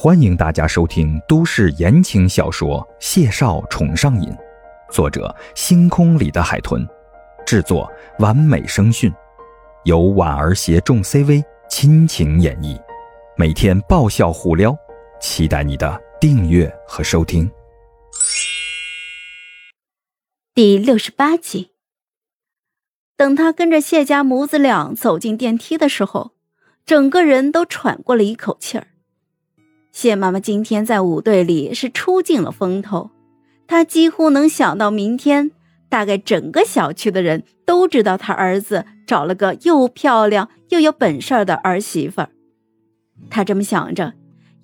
欢迎大家收听都市言情小说《谢少宠上瘾》，作者：星空里的海豚，制作：完美声讯，由婉儿携众 CV 亲情演绎，每天爆笑互撩，期待你的订阅和收听。第六十八集，等他跟着谢家母子俩走进电梯的时候，整个人都喘过了一口气儿。谢妈妈今天在舞队里是出尽了风头，她几乎能想到明天，大概整个小区的人都知道她儿子找了个又漂亮又有本事的儿媳妇儿。她这么想着，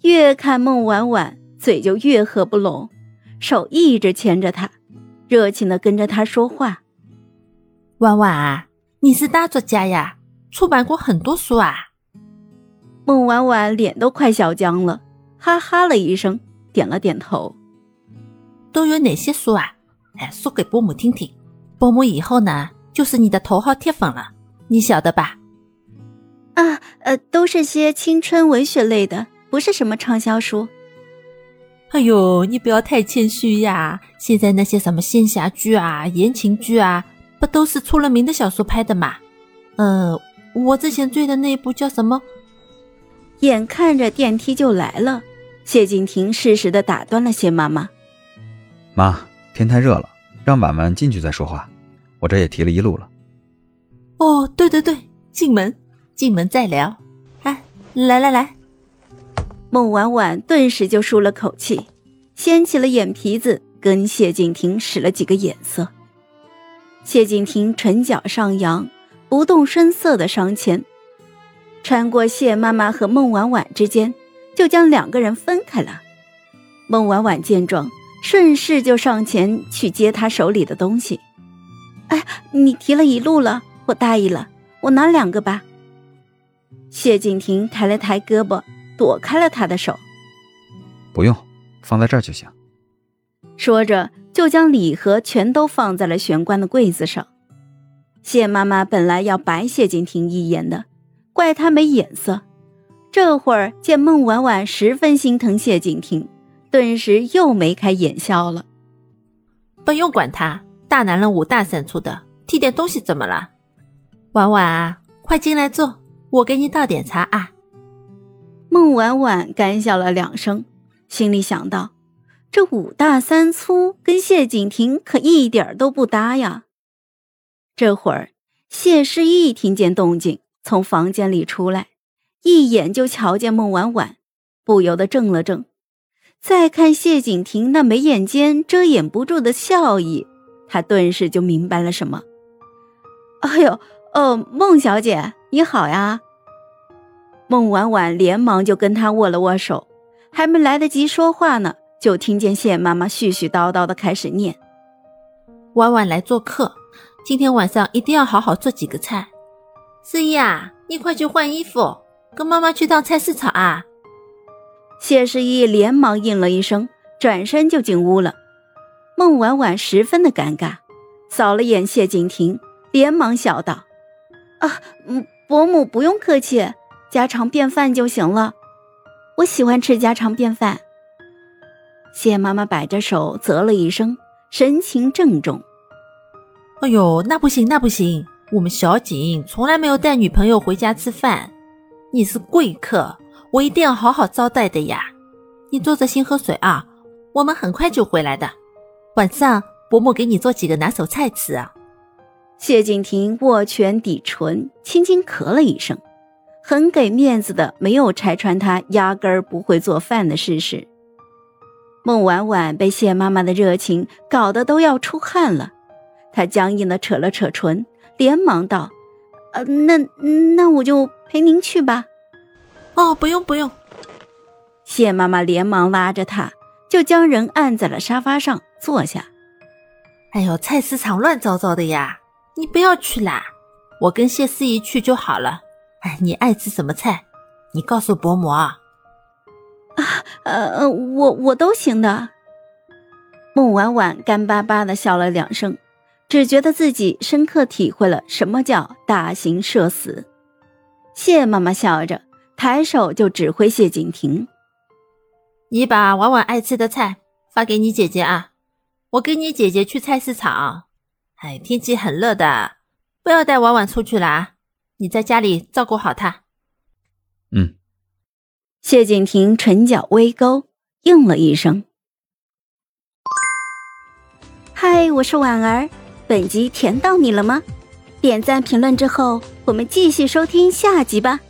越看孟婉婉嘴就越合不拢，手一直牵着她，热情的跟着她说话：“婉婉啊，你是大作家呀，出版过很多书啊。”孟婉婉脸都快笑僵了。哈哈了一声，点了点头。都有哪些书啊？哎，说给伯母听听。伯母以后呢，就是你的头号铁粉了，你晓得吧？啊，呃，都是些青春文学类的，不是什么畅销书。哎呦，你不要太谦虚呀！现在那些什么仙侠剧啊、言情剧啊，不都是出了名的小说拍的吗？嗯，我之前追的那部叫什么？眼看着电梯就来了。谢景亭适时的打断了谢妈妈：“妈，天太热了，让婉婉进去再说话。我这也提了一路了。”“哦，对对对，进门，进门再聊。哎，来来来。”孟婉婉顿时就舒了口气，掀起了眼皮子，跟谢景亭使了几个眼色。谢景亭唇角上扬，不动声色的上前，穿过谢妈妈和孟婉婉之间。就将两个人分开了。孟婉婉见状，顺势就上前去接他手里的东西。哎，你提了一路了，我大意了，我拿两个吧。谢景亭抬了抬胳膊，躲开了他的手。不用，放在这儿就行。说着，就将礼盒全都放在了玄关的柜子上。谢妈妈本来要白谢景亭一眼的，怪他没眼色。这会儿见孟婉婉十分心疼谢景亭，顿时又眉开眼笑了。不用管他，大男人五大三粗的，提点东西怎么了？婉婉啊，快进来坐，我给你倒点茶啊。孟婉婉干笑了两声，心里想到：这五大三粗跟谢景亭可一点都不搭呀。这会儿谢诗意听见动静，从房间里出来。一眼就瞧见孟婉婉，不由得怔了怔，再看谢景亭那眉眼间遮掩不住的笑意，他顿时就明白了什么。哎呦，哦，孟小姐你好呀！孟婉婉连忙就跟他握了握手，还没来得及说话呢，就听见谢妈妈絮絮叨叨的开始念：“婉婉来做客，今天晚上一定要好好做几个菜。思怡啊，你快去换衣服。”跟妈妈去趟菜市场啊！谢世一连忙应了一声，转身就进屋了。孟婉婉十分的尴尬，扫了眼谢景亭，连忙笑道：“啊，嗯，伯母不用客气，家常便饭就行了。我喜欢吃家常便饭。”谢妈妈摆着手啧了一声，神情郑重：“哎呦，那不行，那不行，我们小景从来没有带女朋友回家吃饭。”你是贵客，我一定要好好招待的呀！你坐着先喝水啊，我们很快就回来的。晚上伯母给你做几个拿手菜吃啊。谢景亭握拳抵唇，轻轻咳了一声，很给面子的没有拆穿他压根儿不会做饭的事实。孟婉婉被谢妈妈的热情搞得都要出汗了，她僵硬的扯了扯唇，连忙道。呃，那那我就陪您去吧。哦，不用不用。谢妈妈连忙拉着她，就将人按在了沙发上坐下。哎呦，菜市场乱糟糟的呀，你不要去啦，我跟谢思怡去就好了。哎，你爱吃什么菜？你告诉伯母啊。啊，呃，我我都行的。孟婉婉干巴巴的笑了两声。只觉得自己深刻体会了什么叫大型社死。谢妈妈笑着抬手就指挥谢景亭：“你把婉婉爱吃的菜发给你姐姐啊，我跟你姐姐去菜市场。哎，天气很热的，不要带婉婉出去啦，你在家里照顾好她。嗯。谢景亭唇角微勾，应了一声。嗨，我是婉儿，本集甜到你了吗？点赞评论之后，我们继续收听下集吧。